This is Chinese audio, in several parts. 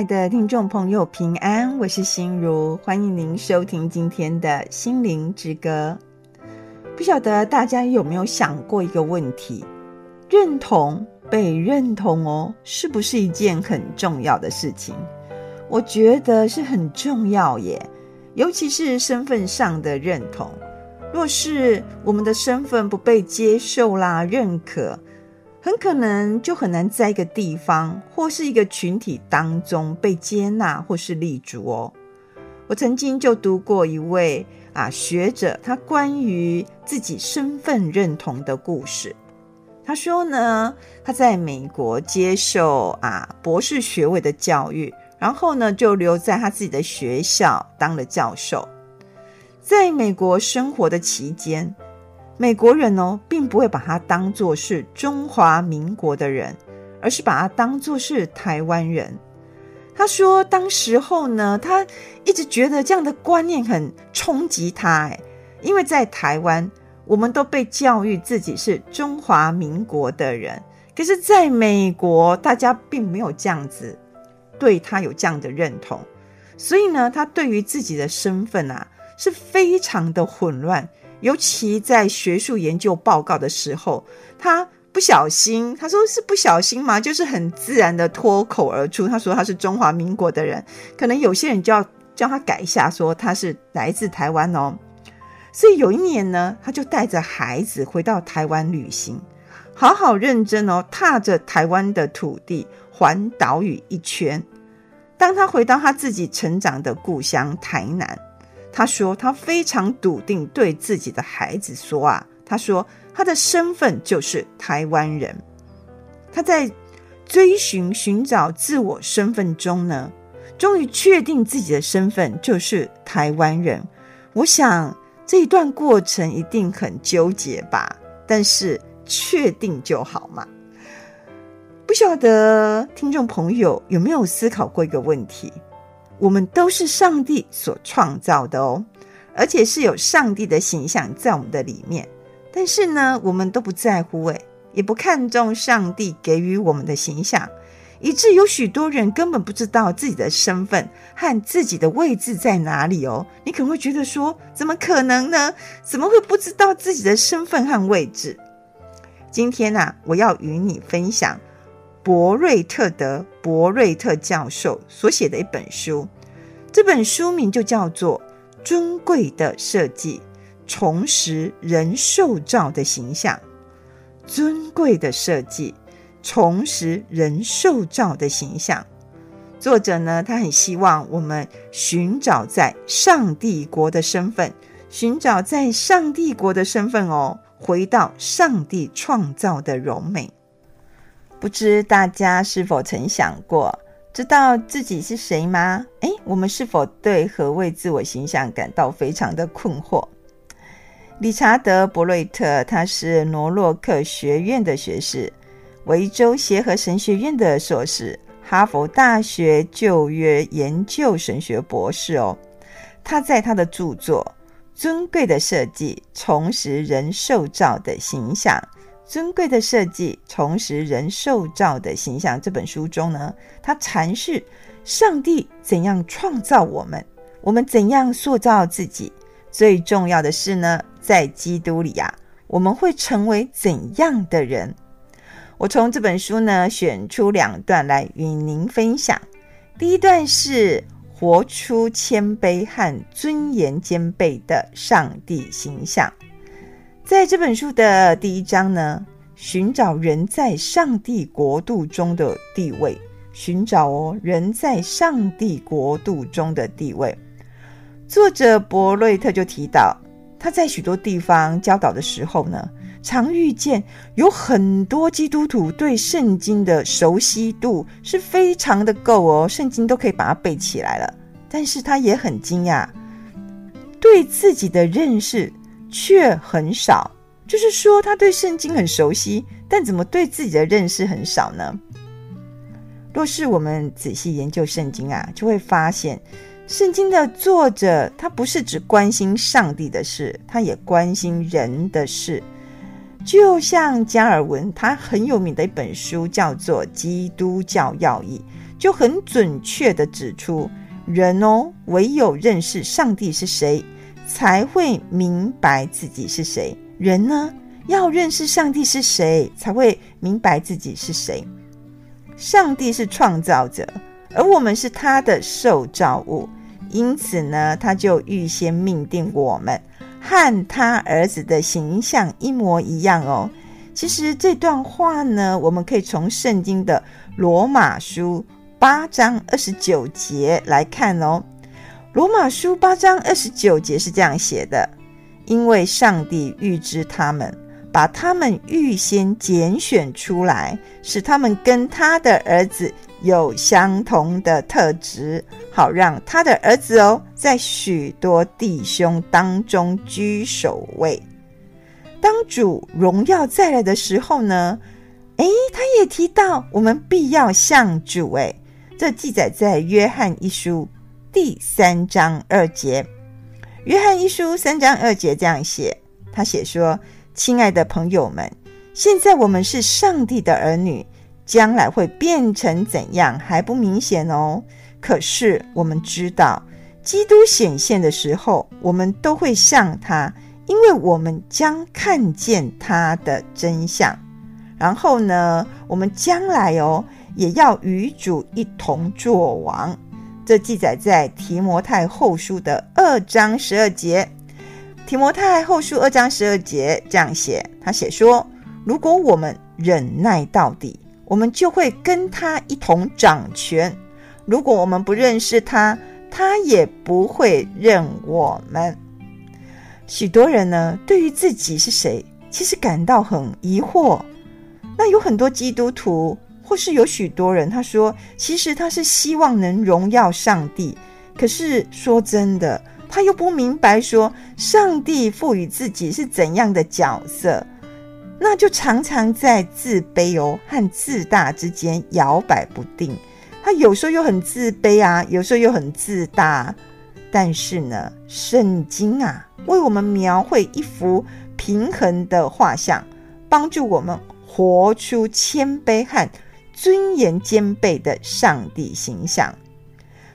亲爱的听众朋友，平安，我是心如，欢迎您收听今天的心灵之歌。不晓得大家有没有想过一个问题：认同、被认同哦，是不是一件很重要的事情？我觉得是很重要耶，尤其是身份上的认同。若是我们的身份不被接受啦、认可，很可能就很难在一个地方或是一个群体当中被接纳或是立足哦。我曾经就读过一位啊学者，他关于自己身份认同的故事。他说呢，他在美国接受啊博士学位的教育，然后呢就留在他自己的学校当了教授。在美国生活的期间，美国人哦，并不会把他当作是中华民国的人，而是把他当作是台湾人。他说，当时候呢，他一直觉得这样的观念很冲击他，哎，因为在台湾，我们都被教育自己是中华民国的人，可是在美国，大家并没有这样子对他有这样的认同，所以呢，他对于自己的身份啊，是非常的混乱。尤其在学术研究报告的时候，他不小心，他说是不小心嘛，就是很自然的脱口而出，他说他是中华民国的人，可能有些人就要叫他改一下，说他是来自台湾哦。所以有一年呢，他就带着孩子回到台湾旅行，好好认真哦，踏着台湾的土地环岛屿一圈。当他回到他自己成长的故乡台南。他说：“他非常笃定对自己的孩子说啊，他说他的身份就是台湾人。他在追寻寻找自我身份中呢，终于确定自己的身份就是台湾人。我想这一段过程一定很纠结吧，但是确定就好嘛。不晓得听众朋友有没有思考过一个问题？”我们都是上帝所创造的哦，而且是有上帝的形象在我们的里面。但是呢，我们都不在乎诶，也不看重上帝给予我们的形象，以致有许多人根本不知道自己的身份和自己的位置在哪里哦。你可能会觉得说，怎么可能呢？怎么会不知道自己的身份和位置？今天呢，我要与你分享。博瑞特德·博瑞特教授所写的一本书，这本书名就叫做《尊贵的设计：重拾人受造的形象》。尊贵的设计，重拾人受造的形象。作者呢，他很希望我们寻找在上帝国的身份，寻找在上帝国的身份哦，回到上帝创造的荣美。不知大家是否曾想过，知道自己是谁吗？诶，我们是否对何谓自我形象感到非常的困惑？理查德·博瑞特，他是罗洛克学院的学士，维州协和神学院的硕士，哈佛大学旧约研究神学博士哦。他在他的著作《尊贵的设计：重拾人受造的形象》。尊贵的设计，重拾人受造的形象。这本书中呢，他阐释上帝怎样创造我们，我们怎样塑造自己。最重要的是呢，在基督里呀，我们会成为怎样的人？我从这本书呢，选出两段来与您分享。第一段是活出谦卑和尊严兼备的上帝形象。在这本书的第一章呢，寻找人在上帝国度中的地位，寻找哦，人在上帝国度中的地位。作者博瑞特就提到，他在许多地方教导的时候呢，常遇见有很多基督徒对圣经的熟悉度是非常的够哦，圣经都可以把它背起来了，但是他也很惊讶，对自己的认识。却很少，就是说他对圣经很熟悉，但怎么对自己的认识很少呢？若是我们仔细研究圣经啊，就会发现，圣经的作者他不是只关心上帝的事，他也关心人的事。就像加尔文，他很有名的一本书叫做《基督教要义》，就很准确地指出，人哦，唯有认识上帝是谁，才会明白自己是谁。人呢，要认识上帝是谁，才会明白自己是谁。上帝是创造者，而我们是他的受造物，因此呢，他就预先命定我们和他儿子的形象一模一样哦。其实这段话呢，我们可以从圣经的罗马书八章二十九节来看哦。罗马书八章二十九节是这样写的：因为上帝预知他们。把他们预先拣选出来，使他们跟他的儿子有相同的特质，好让他的儿子哦，在许多弟兄当中居首位。当主荣耀再来的时候呢，诶，他也提到我们必要像主。诶，这记载在约翰一书第三章二节。约翰一书三章二节这样写，他写说。亲爱的朋友们，现在我们是上帝的儿女，将来会变成怎样还不明显哦。可是我们知道，基督显现的时候，我们都会像他，因为我们将看见他的真相。然后呢，我们将来哦，也要与主一同作王。这记载在提摩太后书的二章十二节。提摩太后书二章十二节这样写，他写说：“如果我们忍耐到底，我们就会跟他一同掌权；如果我们不认识他，他也不会认我们。”许多人呢，对于自己是谁，其实感到很疑惑。那有很多基督徒，或是有许多人，他说：“其实他是希望能荣耀上帝。”可是说真的。他又不明白说，上帝赋予自己是怎样的角色，那就常常在自卑哦和自大之间摇摆不定。他有时候又很自卑啊，有时候又很自大。但是呢，圣经啊，为我们描绘一幅平衡的画像，帮助我们活出谦卑和尊严兼备的上帝形象。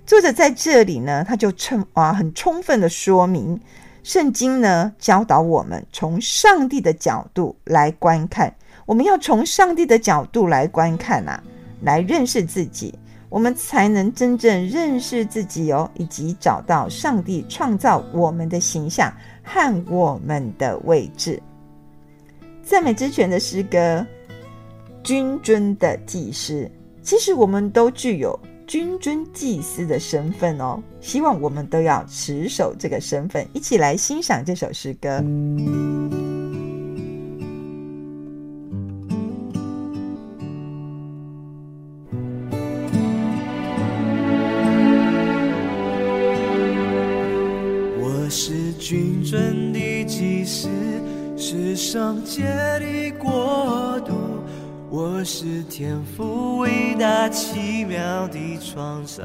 作者在这里呢，他就称啊，很充分的说明，圣经呢教导我们从上帝的角度来观看，我们要从上帝的角度来观看啊，来认识自己，我们才能真正认识自己哦，以及找到上帝创造我们的形象和我们的位置。赞美之泉的诗歌，君尊的祭司，其实我们都具有。君尊祭司的身份哦，希望我们都要持守这个身份，一起来欣赏这首诗歌。是天父伟大奇妙的创造，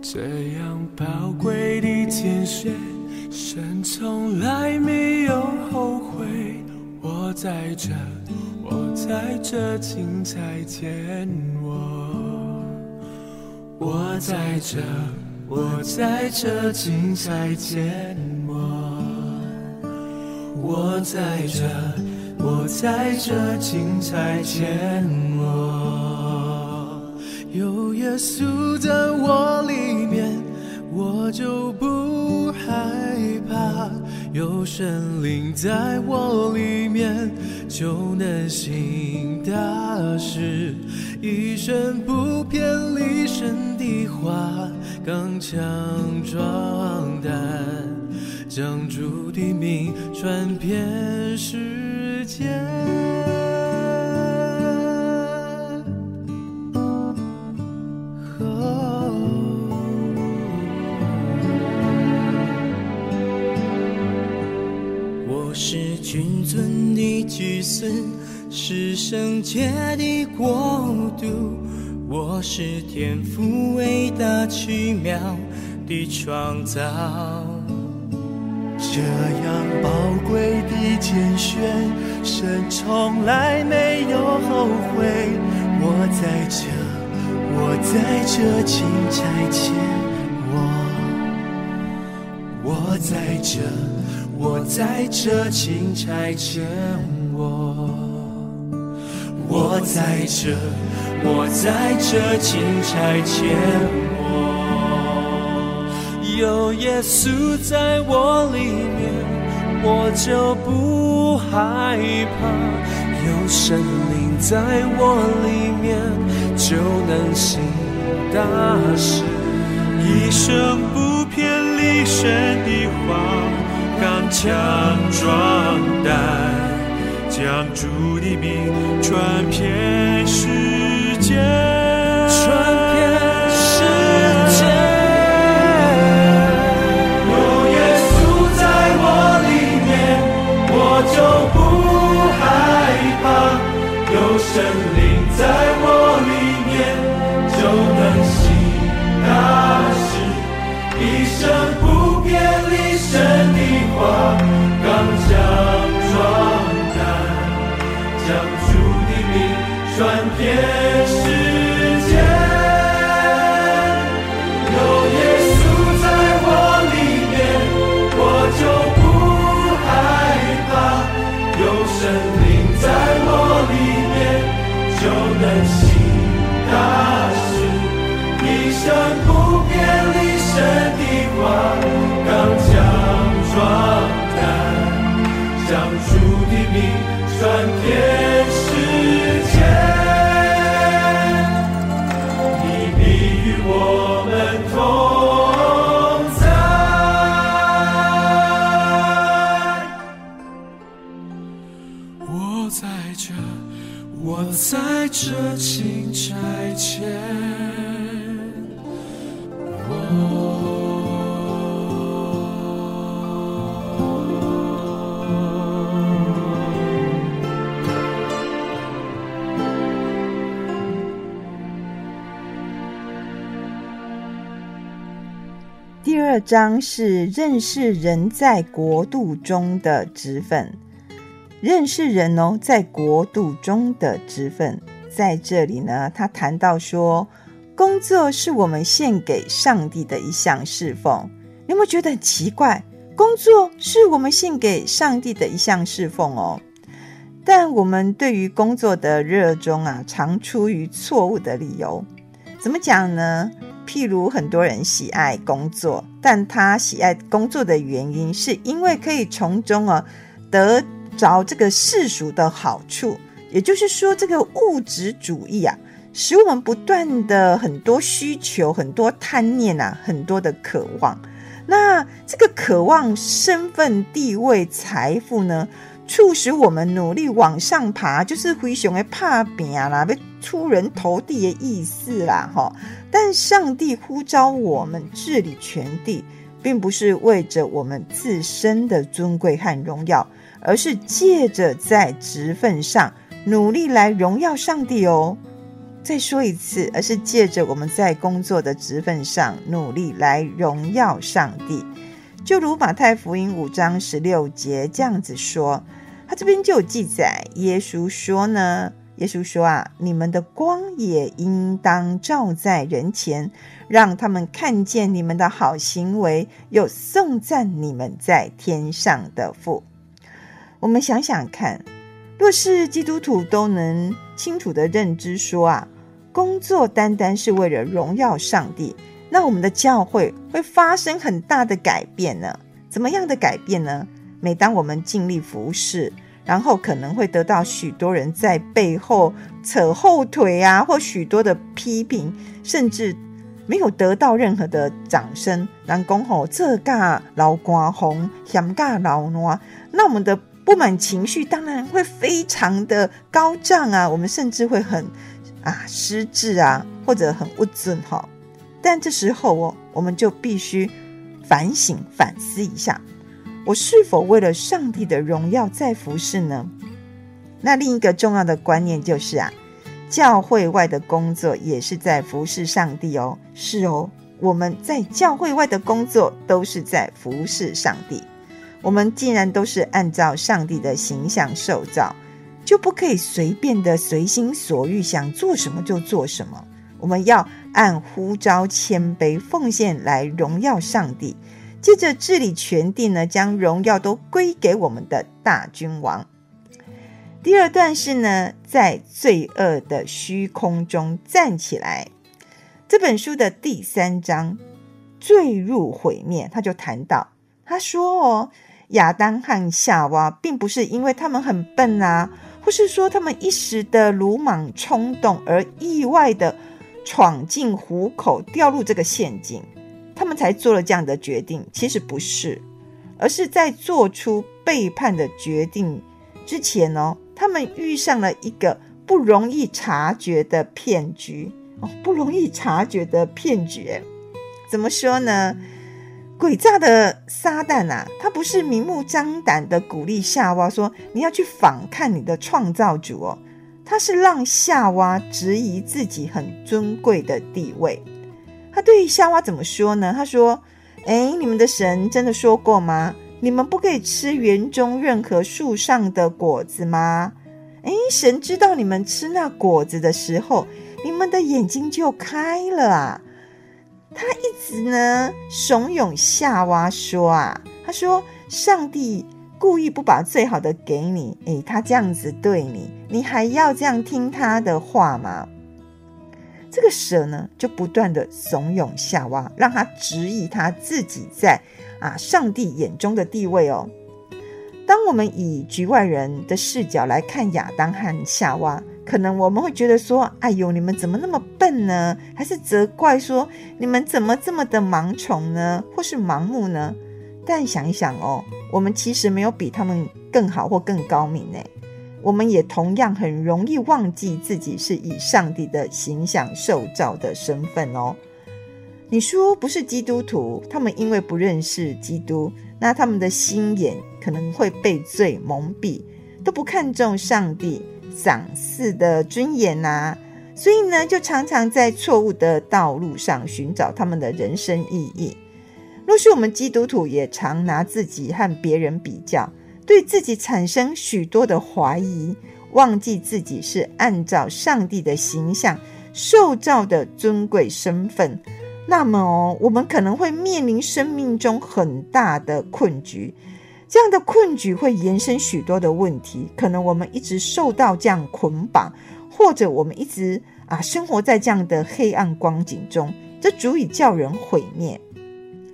这样宝贵的拣选，神从来没有后悔。我在这，我在这，请再见我。我在这，我在这，请再见我。我在这。我在这，请再见我。有耶稣在我里面，我就不害怕；有神灵在我里面，就能行大事。一生不偏离神的话，刚强壮胆，将主的名传遍世。是圣洁的国度。我是天父伟大奇妙的创造。这样宝贵的拣选，神从来没有后悔。我在这，我在这，请差遣我。我在这，我在这，请差遣我。我在这，我在这，请差遣我。有耶稣在我里面，我就不害怕。有神灵在我里面，就能行大事。一生不偏离神的话，刚强壮胆，将主的名传遍世界，传遍世界。有耶稣在我里面，我就不害怕；有神灵在我。转遍世界，你必与我们同在。我在这，我在这青苔前，我。第二章是认识人在国度中的职分，认识人哦，在国度中的职分，在这里呢，他谈到说，工作是我们献给上帝的一项侍奉。你有没有觉得很奇怪？工作是我们献给上帝的一项侍奉哦，但我们对于工作的热衷啊，常出于错误的理由。怎么讲呢？譬如很多人喜爱工作，但他喜爱工作的原因，是因为可以从中啊得着这个世俗的好处。也就是说，这个物质主义啊，使我们不断的很多需求、很多贪念啊、很多的渴望。那这个渴望身份、地位、财富呢，促使我们努力往上爬，就是非常的打拼啦，要出人头地的意思啦，哈。但上帝呼召我们治理全地，并不是为着我们自身的尊贵和荣耀，而是借着在职分上努力来荣耀上帝哦。再说一次，而是借着我们在工作的职分上努力来荣耀上帝。就如马太福音五章十六节这样子说。他这边就有记载，耶稣说呢，耶稣说啊，你们的光也应当照在人前，让他们看见你们的好行为，又颂赞你们在天上的父。我们想想看，若是基督徒都能清楚地认知说啊，工作单单是为了荣耀上帝，那我们的教会会发生很大的改变呢？怎么样的改变呢？每当我们尽力服侍，然后可能会得到许多人在背后扯后腿啊，或许多的批评，甚至没有得到任何的掌声。人讲吼，这尬老瓜红，嫌尬老暖，那我们的不满情绪当然会非常的高涨啊，我们甚至会很啊失智啊，或者很不尊哈。但这时候哦，我们就必须反省反思一下。我是否为了上帝的荣耀在服侍呢？那另一个重要的观念就是啊，教会外的工作也是在服侍上帝哦。是哦，我们在教会外的工作都是在服侍上帝。我们既然都是按照上帝的形象受造，就不可以随便的随心所欲，想做什么就做什么。我们要按呼召、谦卑、奉献来荣耀上帝。接着治理全地呢，将荣耀都归给我们的大君王。第二段是呢，在罪恶的虚空中站起来。这本书的第三章，坠入毁灭，他就谈到，他说哦，亚当和夏娃并不是因为他们很笨啊，或是说他们一时的鲁莽冲动而意外的闯进虎口，掉入这个陷阱。他们才做了这样的决定，其实不是，而是在做出背叛的决定之前哦，他们遇上了一个不容易察觉的骗局哦，不容易察觉的骗局，怎么说呢？诡诈的撒旦啊，他不是明目张胆的鼓励夏娃说你要去反抗你的创造主哦，他是让夏娃质疑自己很尊贵的地位。他对夏娃怎么说呢？他说：“诶，你们的神真的说过吗？你们不可以吃园中任何树上的果子吗？诶，神知道你们吃那果子的时候，你们的眼睛就开了啊！”他一直呢怂恿夏娃说：“啊，他说上帝故意不把最好的给你，诶，他这样子对你，你还要这样听他的话吗？”这个蛇呢，就不断的怂恿夏娃，让他质疑他自己在啊上帝眼中的地位哦。当我们以局外人的视角来看亚当和夏娃，可能我们会觉得说：“哎呦，你们怎么那么笨呢？”还是责怪说：“你们怎么这么的盲从呢？或是盲目呢？”但想一想哦，我们其实没有比他们更好或更高明呢。我们也同样很容易忘记自己是以上帝的形象受造的身份哦。你说不是基督徒，他们因为不认识基督，那他们的心眼可能会被罪蒙蔽，都不看重上帝赏赐的尊严呐，所以呢，就常常在错误的道路上寻找他们的人生意义。若是我们基督徒，也常拿自己和别人比较。对自己产生许多的怀疑，忘记自己是按照上帝的形象受造的尊贵身份，那么哦，我们可能会面临生命中很大的困局。这样的困局会延伸许多的问题，可能我们一直受到这样捆绑，或者我们一直啊生活在这样的黑暗光景中，这足以叫人毁灭。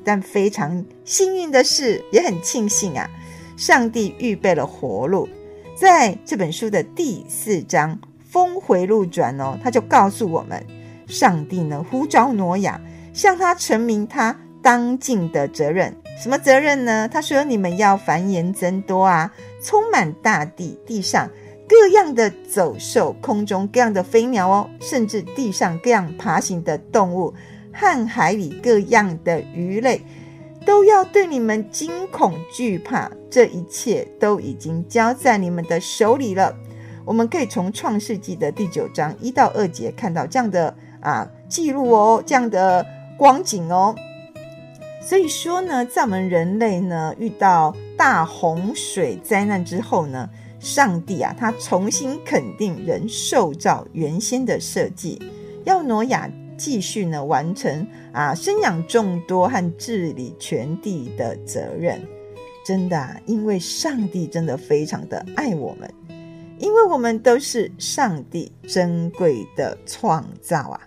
但非常幸运的是，也很庆幸啊。上帝预备了活路，在这本书的第四章峰回路转哦，他就告诉我们，上帝呢呼召挪亚向他陈明他当尽的责任。什么责任呢？他说：“你们要繁衍增多啊，充满大地，地上各样的走兽，空中各样的飞鸟哦，甚至地上各样爬行的动物和海里各样的鱼类。”都要对你们惊恐惧怕，这一切都已经交在你们的手里了。我们可以从创世纪的第九章一到二节看到这样的啊记录哦，这样的光景哦。所以说呢，在我们人类呢遇到大洪水灾难之后呢，上帝啊他重新肯定人受造原先的设计，要挪亚。继续呢，完成啊，生养众多和治理全地的责任。真的啊，因为上帝真的非常的爱我们，因为我们都是上帝珍贵的创造啊。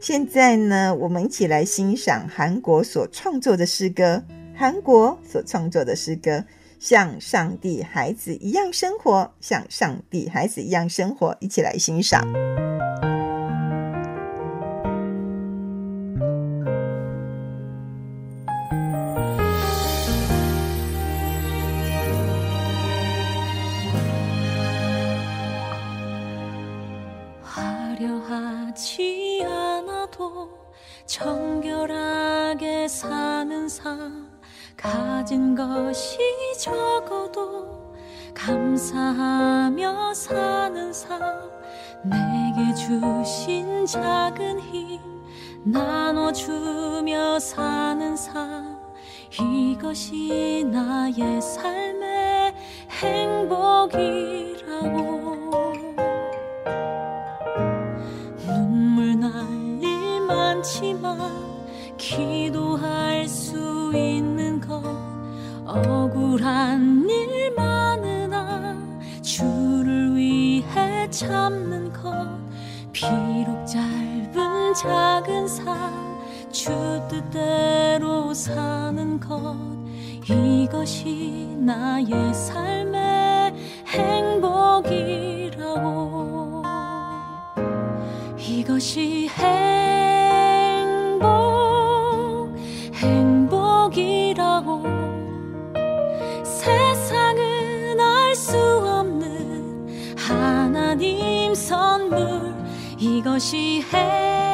现在呢，我们一起来欣赏韩国所创作的诗歌。韩国所创作的诗歌，像上帝孩子一样生活，像上帝孩子一样生活，一起来欣赏。 정결하게 사는 삶 가진 것이 적어도 감사하며 사는 삶 내게 주신 작은 힘 나눠주며 사는 삶 이것이 나의 삶의 행복이라고. 않지만 기도할 수 있는 것 억울한 일만은 아 주를 위해 참는 것 비록 짧은 작은 삶 주 뜻대로 사는 것 이것이 나의 삶의 행복이라고. 이것이 행복 可惜黑。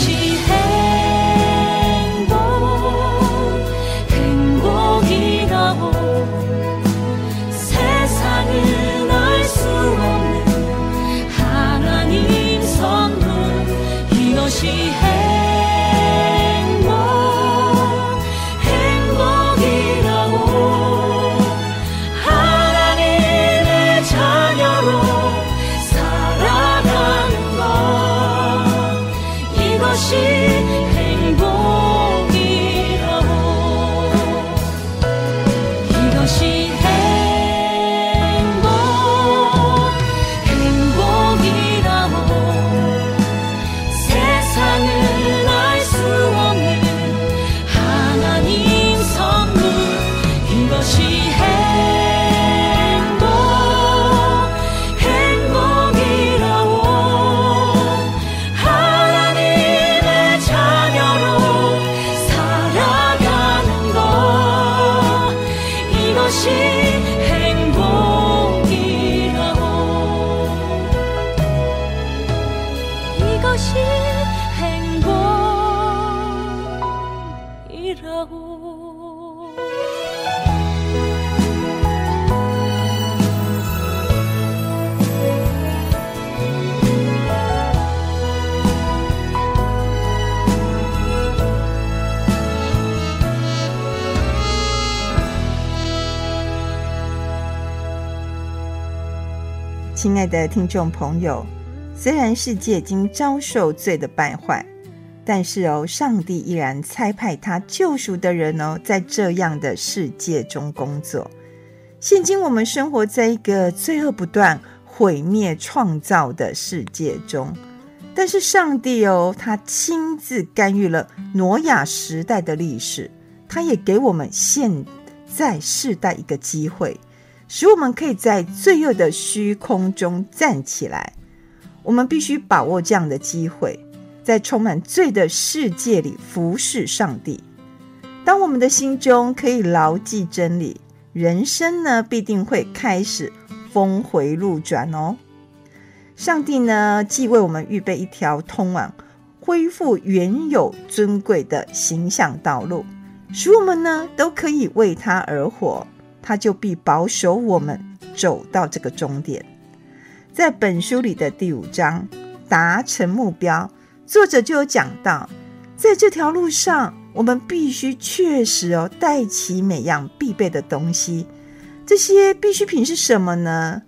漆黑亲爱的听众朋友，虽然世界已经遭受罪的败坏，但是哦，上帝依然差派他救赎的人哦，在这样的世界中工作。现今我们生活在一个罪恶不断、毁灭创造的世界中，但是上帝哦，他亲自干预了挪亚时代的历史，他也给我们现在世代一个机会。使我们可以在罪恶的虚空中站起来。我们必须把握这样的机会，在充满罪的世界里服侍上帝。当我们的心中可以牢记真理，人生呢必定会开始峰回路转哦。上帝呢既为我们预备一条通往恢复原有尊贵的形象道路，使我们呢都可以为他而活。他就必保守我们走到这个终点。在本书里的第五章达成目标，作者就有讲到，在这条路上，我们必须确实哦带齐每样必备的东西。这些必需品是什么呢？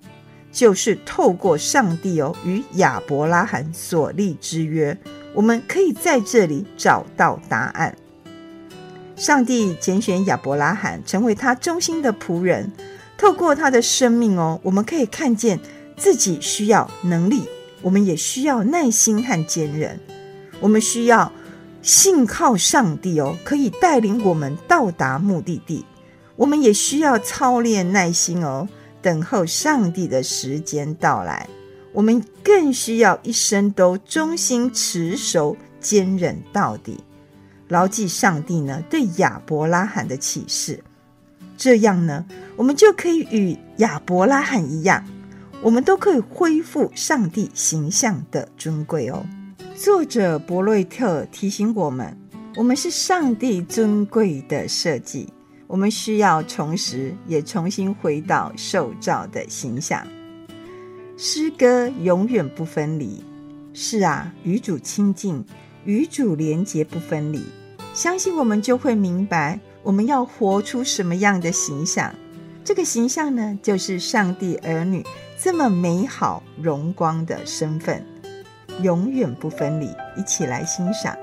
就是透过上帝哦与亚伯拉罕所立之约，我们可以在这里找到答案。上帝拣选亚伯拉罕成为他忠心的仆人，透过他的生命哦，我们可以看见自己需要能力，我们也需要耐心和坚韧，我们需要信靠上帝哦，可以带领我们到达目的地。我们也需要操练耐心哦，等候上帝的时间到来。我们更需要一生都忠心持守、坚韧到底。牢记上帝呢对亚伯拉罕的启示，这样呢，我们就可以与亚伯拉罕一样，我们都可以恢复上帝形象的尊贵哦。作者伯瑞特提醒我们，我们是上帝尊贵的设计，我们需要重拾，也重新回到受造的形象。诗歌永远不分离，是啊，与主亲近，与主连结不分离。相信我们就会明白，我们要活出什么样的形象。这个形象呢，就是上帝儿女这么美好荣光的身份，永远不分离。一起来欣赏。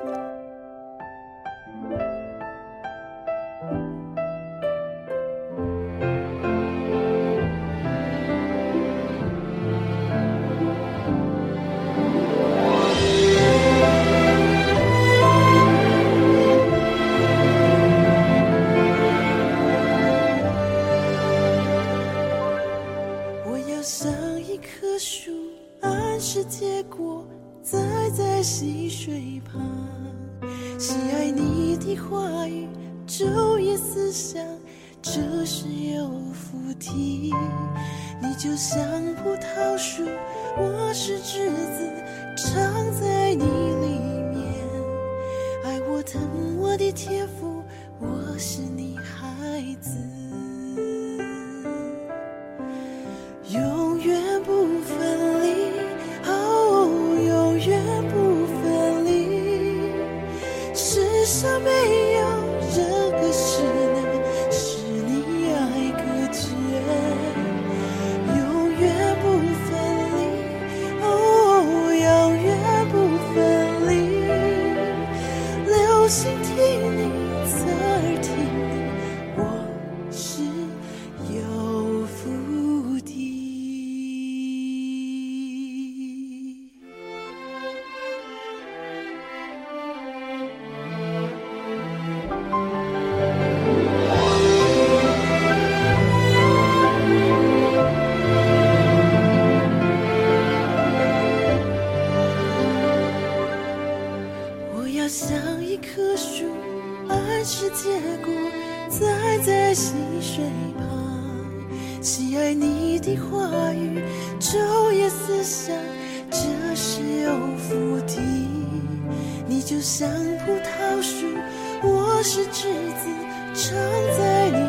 昼夜思想，这是有福地，你就像葡萄树，我是栀子，长在你。